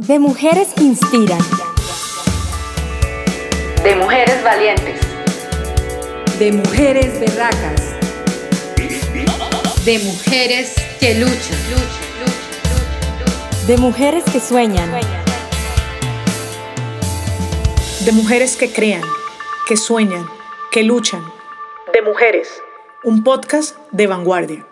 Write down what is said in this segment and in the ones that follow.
De mujeres que inspiran. De mujeres valientes. De mujeres berracas. De mujeres que luchan. De mujeres que sueñan. De mujeres que crean, que sueñan, que luchan. De mujeres. Un podcast de vanguardia.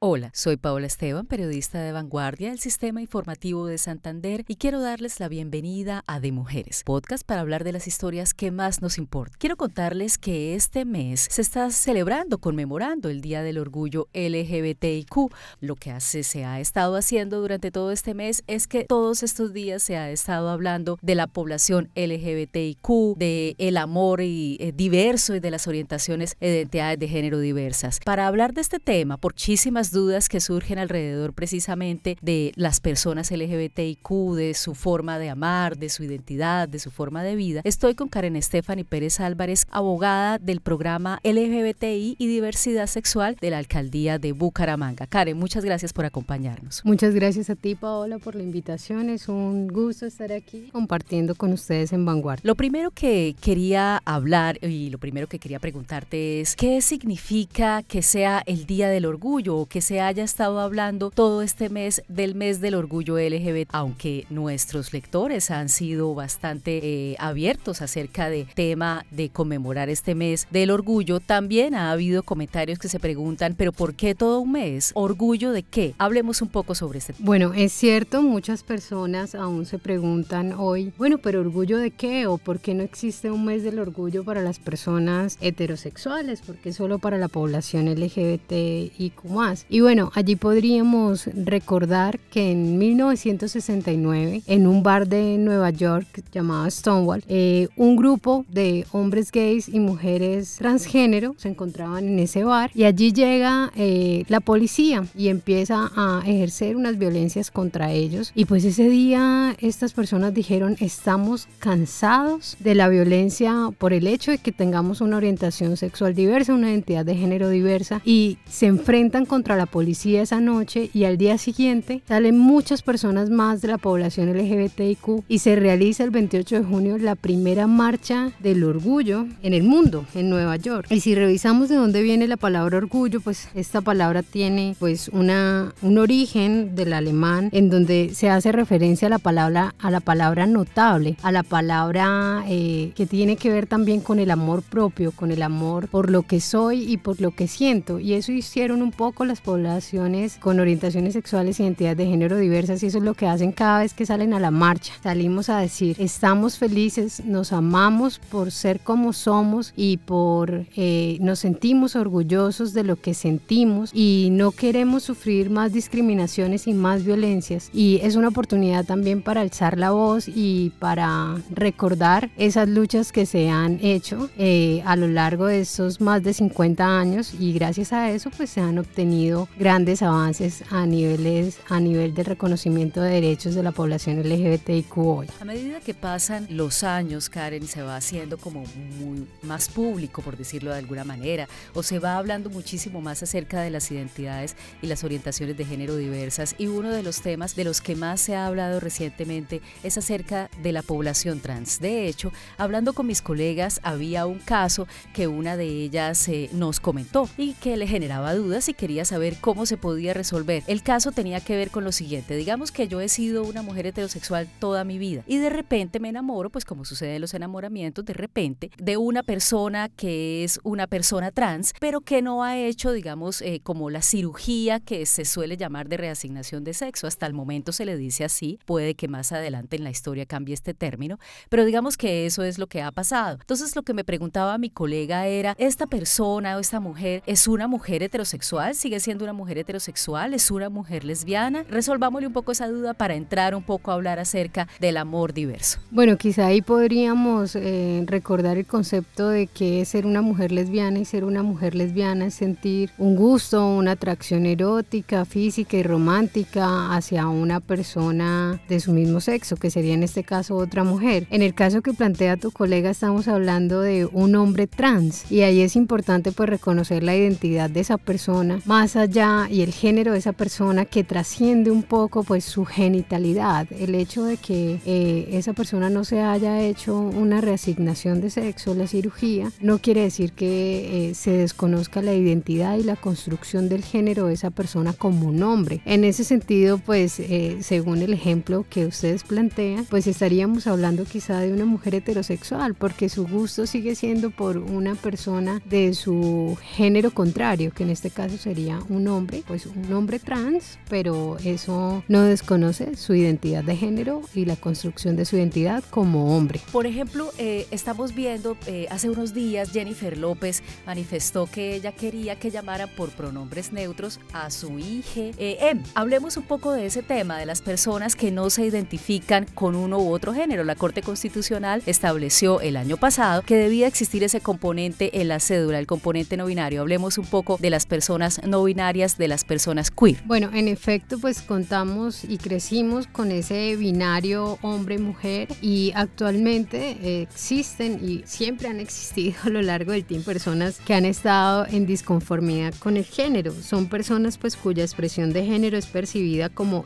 Hola, soy Paola Esteban, periodista de Vanguardia del Sistema Informativo de Santander y quiero darles la bienvenida a De Mujeres, podcast para hablar de las historias que más nos importan. Quiero contarles que este mes se está celebrando, conmemorando el Día del Orgullo LGBTIQ. Lo que hace, se ha estado haciendo durante todo este mes es que todos estos días se ha estado hablando de la población LGBTIQ, de el amor y, eh, diverso y de las orientaciones identidades de género diversas. Para hablar de este tema, por muchísimas dudas que surgen alrededor precisamente de las personas LGBTIQ, de su forma de amar, de su identidad, de su forma de vida. Estoy con Karen Stephanie Pérez Álvarez, abogada del programa LGBTI y diversidad sexual de la alcaldía de Bucaramanga. Karen, muchas gracias por acompañarnos. Muchas gracias a ti, Paola, por la invitación. Es un gusto estar aquí compartiendo con ustedes en Vanguardia. Lo primero que quería hablar y lo primero que quería preguntarte es, ¿qué significa que sea el Día del Orgullo o se haya estado hablando todo este mes del mes del orgullo LGBT, aunque nuestros lectores han sido bastante eh, abiertos acerca del tema de conmemorar este mes del orgullo, también ha habido comentarios que se preguntan, pero ¿por qué todo un mes? ¿Orgullo de qué? Hablemos un poco sobre este tema. Bueno, es cierto, muchas personas aún se preguntan hoy, bueno, pero ¿orgullo de qué? ¿O por qué no existe un mes del orgullo para las personas heterosexuales? ¿Por qué solo para la población LGBTIQ más? Y bueno, allí podríamos recordar que en 1969, en un bar de Nueva York llamado Stonewall, eh, un grupo de hombres gays y mujeres transgénero se encontraban en ese bar y allí llega eh, la policía y empieza a ejercer unas violencias contra ellos. Y pues ese día estas personas dijeron, estamos cansados de la violencia por el hecho de que tengamos una orientación sexual diversa, una identidad de género diversa y se enfrentan contra la policía esa noche y al día siguiente salen muchas personas más de la población LGBTIQ y se realiza el 28 de junio la primera marcha del orgullo en el mundo, en Nueva York. Y si revisamos de dónde viene la palabra orgullo, pues esta palabra tiene pues una, un origen del alemán en donde se hace referencia a la palabra, a la palabra notable, a la palabra eh, que tiene que ver también con el amor propio, con el amor por lo que soy y por lo que siento. Y eso hicieron un poco las poblaciones con orientaciones sexuales y identidades de género diversas y eso es lo que hacen cada vez que salen a la marcha. Salimos a decir, estamos felices, nos amamos por ser como somos y por eh, nos sentimos orgullosos de lo que sentimos y no queremos sufrir más discriminaciones y más violencias. Y es una oportunidad también para alzar la voz y para recordar esas luchas que se han hecho eh, a lo largo de esos más de 50 años y gracias a eso pues se han obtenido grandes avances a niveles a nivel del reconocimiento de derechos de la población LGBTIQ hoy. A medida que pasan los años, Karen, se va haciendo como muy más público, por decirlo de alguna manera, o se va hablando muchísimo más acerca de las identidades y las orientaciones de género diversas. Y uno de los temas de los que más se ha hablado recientemente es acerca de la población trans. De hecho, hablando con mis colegas, había un caso que una de ellas eh, nos comentó y que le generaba dudas y quería saber cómo se podía resolver. El caso tenía que ver con lo siguiente, digamos que yo he sido una mujer heterosexual toda mi vida y de repente me enamoro, pues como sucede en los enamoramientos, de repente de una persona que es una persona trans, pero que no ha hecho, digamos, eh, como la cirugía que se suele llamar de reasignación de sexo. Hasta el momento se le dice así, puede que más adelante en la historia cambie este término, pero digamos que eso es lo que ha pasado. Entonces lo que me preguntaba mi colega era, ¿esta persona o esta mujer es una mujer heterosexual? ¿Sigue siendo una mujer heterosexual? ¿Es una mujer lesbiana? Resolvámosle un poco esa duda para entrar un poco a hablar acerca del amor diverso. Bueno, quizá ahí podríamos eh, recordar el concepto de que ser una mujer lesbiana y ser una mujer lesbiana es sentir un gusto, una atracción erótica, física y romántica hacia una persona de su mismo sexo, que sería en este caso otra mujer. En el caso que plantea tu colega estamos hablando de un hombre trans y ahí es importante pues reconocer la identidad de esa persona más allá y el género de esa persona que trasciende un poco pues su genitalidad. El hecho de que eh, esa persona no se haya hecho una reasignación de sexo, la cirugía, no quiere decir que eh, se desconozca la identidad y la construcción del género de esa persona como un hombre. En ese sentido, pues eh, según el ejemplo que ustedes plantean, pues estaríamos hablando quizá de una mujer heterosexual, porque su gusto sigue siendo por una persona de su género contrario, que en este caso sería un hombre, pues un hombre trans, pero eso no desconoce su identidad de género y la construcción de su identidad como hombre. Por ejemplo, eh, estamos viendo, eh, hace unos días Jennifer López manifestó que ella quería que llamaran por pronombres neutros a su hija. Eh, em, hablemos un poco de ese tema, de las personas que no se identifican con uno u otro género. La Corte Constitucional estableció el año pasado que debía existir ese componente en la cédula, el componente no binario. Hablemos un poco de las personas no binarias, de las personas queer. Bueno, en efecto, pues contamos y crecimos con ese binario hombre-mujer y actualmente existen y siempre han existido a lo largo del tiempo personas que han estado en disconformidad con el género. Son personas pues cuya expresión de género es percibida como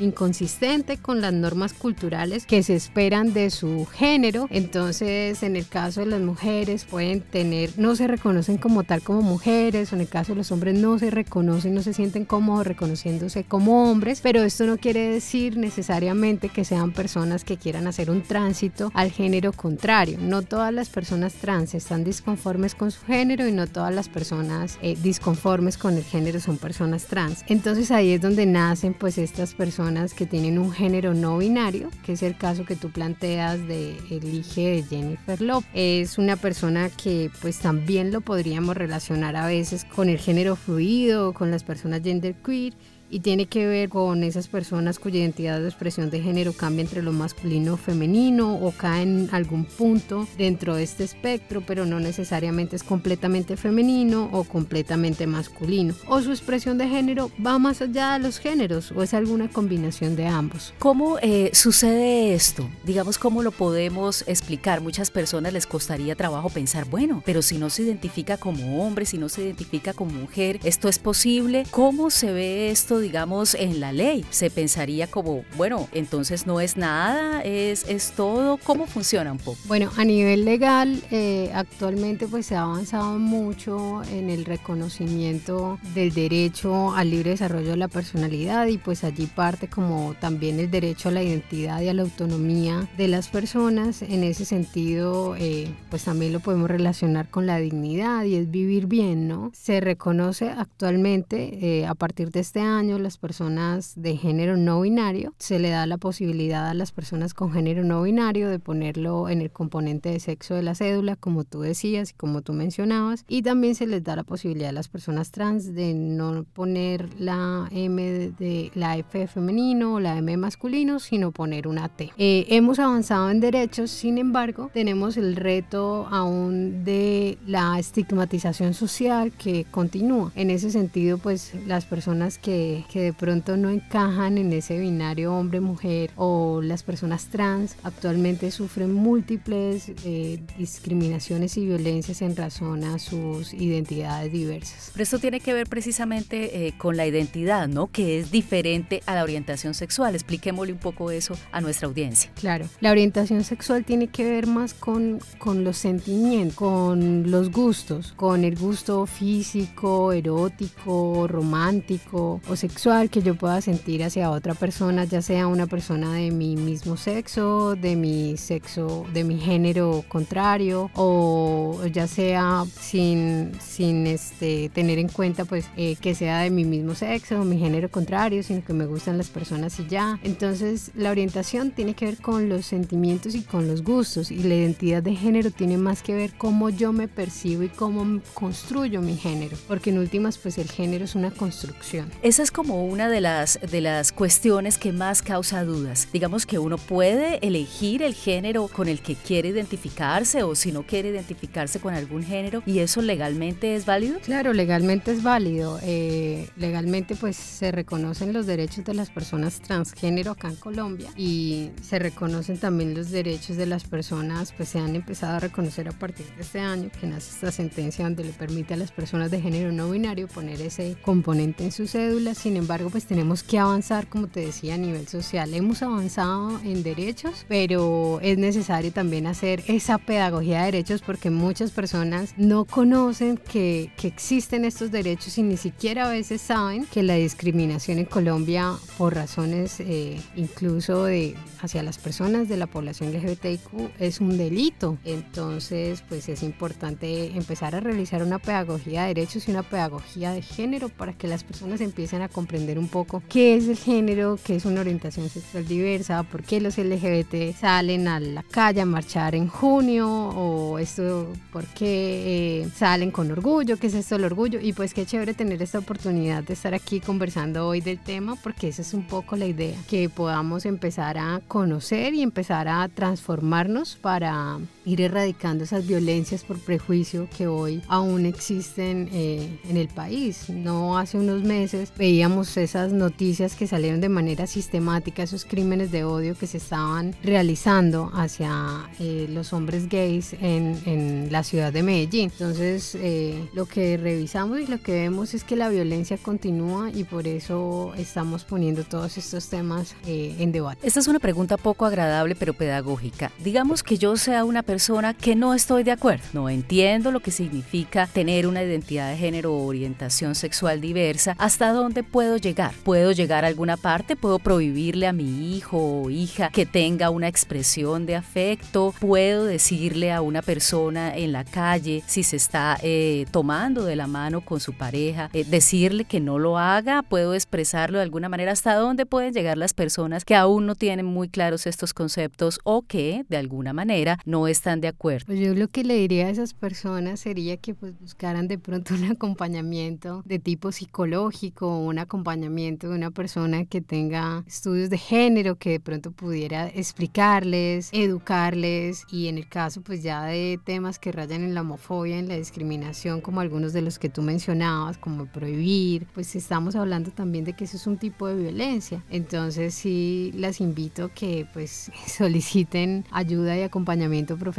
inconsistente con las normas culturales que se esperan de su género. Entonces, en el caso de las mujeres pueden tener, no se reconocen como tal como mujeres, o en el caso de los hombres no se reconocen, no se sienten cómodos reconociéndose como hombres, pero esto no quiere decir necesariamente que sean personas que quieran hacer un tránsito al género contrario. No todas las personas trans están disconformes con su género y no todas las personas eh, disconformes con el género son personas trans. Entonces ahí es donde nacen pues estas personas que tienen un género no binario, que es el caso que tú planteas de elige de Jennifer Lopez. Es una persona que pues también lo podríamos relacionar a veces con el género fluido, con las personas gender queer y tiene que ver con esas personas cuya identidad de expresión de género cambia entre lo masculino o femenino o cae en algún punto dentro de este espectro, pero no necesariamente es completamente femenino o completamente masculino. O su expresión de género va más allá de los géneros o es alguna combinación de ambos. ¿Cómo eh, sucede esto? Digamos, ¿cómo lo podemos explicar? Muchas personas les costaría trabajo pensar, bueno, pero si no se identifica como hombre, si no se identifica como mujer, ¿esto es posible? ¿Cómo se ve esto? Digamos, en la ley. Se pensaría como, bueno, entonces no es nada, es, es todo. ¿Cómo funciona un poco? Bueno, a nivel legal, eh, actualmente pues se ha avanzado mucho en el reconocimiento del derecho al libre desarrollo de la personalidad y pues allí parte como también el derecho a la identidad y a la autonomía de las personas. En ese sentido, eh, pues también lo podemos relacionar con la dignidad y es vivir bien, ¿no? Se reconoce actualmente eh, a partir de este año las personas de género no binario, se le da la posibilidad a las personas con género no binario de ponerlo en el componente de sexo de la cédula, como tú decías y como tú mencionabas, y también se les da la posibilidad a las personas trans de no poner la M de, la F femenino o la M masculino, sino poner una T. Eh, hemos avanzado en derechos, sin embargo, tenemos el reto aún de la estigmatización social que continúa. En ese sentido, pues las personas que que, de pronto no encajan en ese binario hombre-mujer o las personas trans actualmente sufren múltiples eh, discriminaciones y violencias en razón a sus identidades diversas. Pero esto tiene que ver precisamente eh, con la identidad, ¿no? Que es diferente a la orientación sexual. Expliquémosle un poco eso a nuestra audiencia. Claro, la orientación sexual tiene que ver más con, con los sentimientos, con los gustos, con el gusto físico, erótico, romántico o sexual que yo pueda sentir hacia otra persona, ya sea una persona de mi mismo sexo, de mi sexo, de mi género contrario, o ya sea sin, sin este, tener en cuenta pues eh, que sea de mi mismo sexo, mi género contrario, sino que me gustan las personas y ya. Entonces la orientación tiene que ver con los sentimientos y con los gustos y la identidad de género tiene más que ver cómo yo me percibo y cómo construyo mi género, porque en últimas pues el género es una construcción. Esas como una de las, de las cuestiones que más causa dudas. Digamos que uno puede elegir el género con el que quiere identificarse o si no quiere identificarse con algún género y eso legalmente es válido. Claro, legalmente es válido. Eh, legalmente pues se reconocen los derechos de las personas transgénero acá en Colombia y se reconocen también los derechos de las personas, pues se han empezado a reconocer a partir de este año que nace esta sentencia donde le permite a las personas de género no binario poner ese componente en su cédula. Sin embargo, pues tenemos que avanzar, como te decía, a nivel social. Hemos avanzado en derechos, pero es necesario también hacer esa pedagogía de derechos porque muchas personas no conocen que, que existen estos derechos y ni siquiera a veces saben que la discriminación en Colombia por razones eh, incluso de hacia las personas de la población LGBTIQ es un delito. Entonces, pues es importante empezar a realizar una pedagogía de derechos y una pedagogía de género para que las personas empiecen a comprender un poco qué es el género, qué es una orientación sexual diversa, por qué los LGBT salen a la calle a marchar en junio o esto, por qué eh, salen con orgullo, qué es esto el orgullo. Y pues qué chévere tener esta oportunidad de estar aquí conversando hoy del tema porque esa es un poco la idea, que podamos empezar a conocer y empezar a transformarnos para ir erradicando esas violencias por prejuicio que hoy aún existen eh, en el país. No hace unos meses veíamos esas noticias que salieron de manera sistemática, esos crímenes de odio que se estaban realizando hacia eh, los hombres gays en, en, la ciudad de Medellín. Entonces, eh, lo que revisamos y lo que vemos es que la violencia continúa y por eso estamos poniendo todos estos temas en debate. Esta es una pregunta poco agradable pero pedagógica. Digamos que yo sea una persona que no estoy de acuerdo, no entiendo lo que significa tener una identidad de género o orientación sexual diversa, ¿hasta dónde puedo llegar? ¿Puedo llegar a alguna parte? ¿Puedo prohibirle a mi hijo o hija que tenga una expresión de afecto? ¿Puedo decirle a una persona en la calle si se está eh, tomando de la mano con su pareja, eh, decirle que no lo haga? ¿Puedo expresarlo de alguna manera? ¿Hasta dónde pueden llegar las personas que aún no tienen muy claros estos conceptos o que de alguna manera no están de acuerdo. Pues yo lo que le diría a esas personas sería que pues buscaran de pronto un acompañamiento de tipo psicológico, un acompañamiento de una persona que tenga estudios de género, que de pronto pudiera explicarles, educarles y en el caso pues ya de temas que rayan en la homofobia, en la discriminación, como algunos de los que tú mencionabas, como prohibir, pues estamos hablando también de que eso es un tipo de violencia. Entonces sí las invito que pues soliciten ayuda y acompañamiento profesional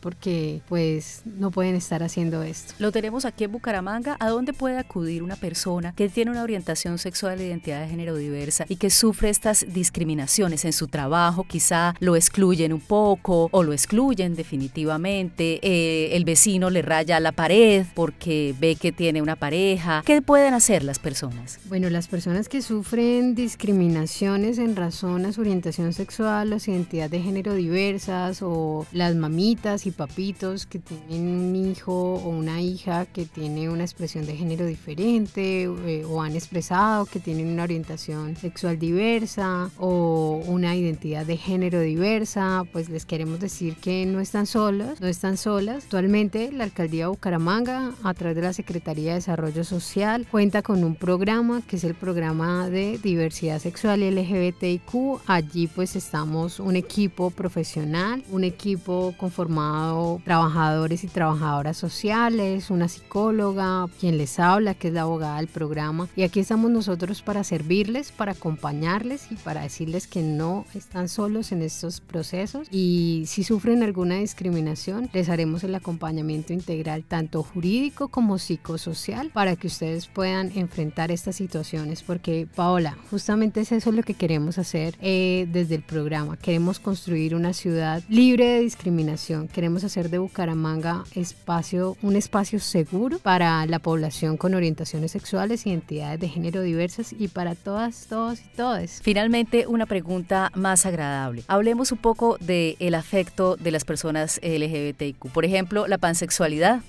porque pues no pueden estar haciendo esto. Lo tenemos aquí en Bucaramanga. ¿A dónde puede acudir una persona que tiene una orientación sexual e identidad de género diversa y que sufre estas discriminaciones en su trabajo? Quizá lo excluyen un poco o lo excluyen definitivamente. Eh, el vecino le raya la pared porque ve que tiene una pareja. ¿Qué pueden hacer las personas? Bueno, las personas que sufren discriminaciones en razón a su orientación sexual, las identidades de género diversas o las mamitas y papitos que tienen un hijo o una hija que tiene una expresión de género diferente eh, o han expresado que tienen una orientación sexual diversa o una identidad de género diversa, pues les queremos decir que no están solos, no están solas. Actualmente la alcaldía de Bucaramanga a través de la Secretaría de Desarrollo Social cuenta con un programa que es el programa de diversidad sexual y LGBTIQ. Allí pues estamos un equipo profesional, un equipo conformado trabajadores y trabajadoras sociales, una psicóloga, quien les habla, que es la abogada del programa. Y aquí estamos nosotros para servirles, para acompañarles y para decirles que no están solos en estos procesos. Y si sufren alguna discriminación, les haremos el acompañamiento integral, tanto jurídico como psicosocial, para que ustedes puedan enfrentar estas situaciones. Porque, Paola, justamente es eso lo que queremos hacer eh, desde el programa. Queremos construir una ciudad libre de discriminación. Queremos hacer de Bucaramanga espacio, un espacio seguro para la población con orientaciones sexuales, identidades de género diversas y para todas, todos y todas. Finalmente, una pregunta más agradable. Hablemos un poco del el afecto de las personas LGBTIQ. Por ejemplo, la pansexualidad.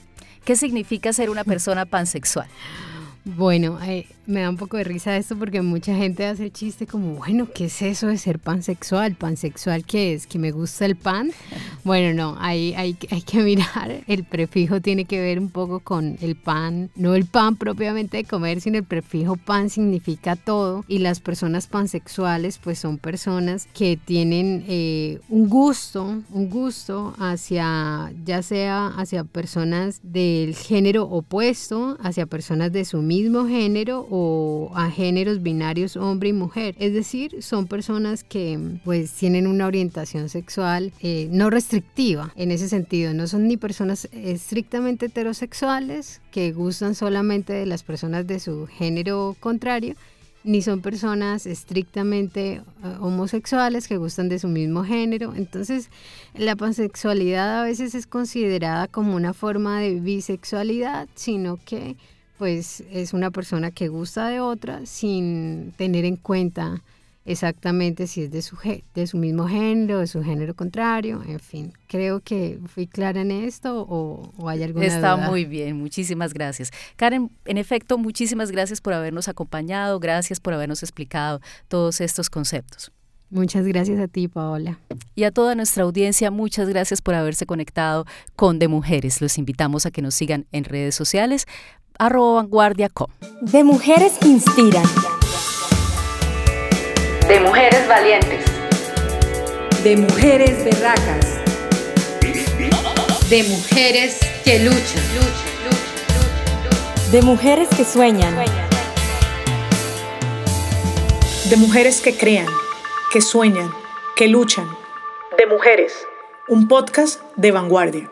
¿Qué significa ser una persona pansexual? Bueno, eh, me da un poco de risa esto porque mucha gente hace el chiste como, bueno, ¿qué es eso de ser pansexual? ¿Pansexual qué es? ¿Que me gusta el pan? Bueno, no, hay, hay, hay que mirar. El prefijo tiene que ver un poco con el pan, no el pan propiamente de comer, sino el prefijo pan significa todo. Y las personas pansexuales pues son personas que tienen eh, un gusto, un gusto hacia, ya sea hacia personas del género opuesto, hacia personas de su mismo género o a géneros binarios hombre y mujer. Es decir, son personas que pues tienen una orientación sexual eh, no restrictiva en ese sentido. No son ni personas estrictamente heterosexuales que gustan solamente de las personas de su género contrario, ni son personas estrictamente eh, homosexuales que gustan de su mismo género. Entonces, la pansexualidad a veces es considerada como una forma de bisexualidad, sino que pues es una persona que gusta de otra sin tener en cuenta exactamente si es de su, de su mismo género, de su género contrario, en fin. Creo que fui clara en esto o, hay alguna Está muy bien, muchísimas gracias. Karen, en efecto, muchísimas gracias por habernos acompañado, gracias por habernos explicado todos estos conceptos. Muchas gracias a ti, Paola. Y a toda nuestra audiencia, muchas gracias por haberse conectado con De Mujeres. Los invitamos a que nos sigan en redes sociales arroba vanguardia.com. De mujeres que inspiran. De mujeres valientes. De mujeres berracas. De mujeres que luchan. De mujeres que sueñan. De mujeres que crean, que sueñan, que luchan. De mujeres. Un podcast de vanguardia.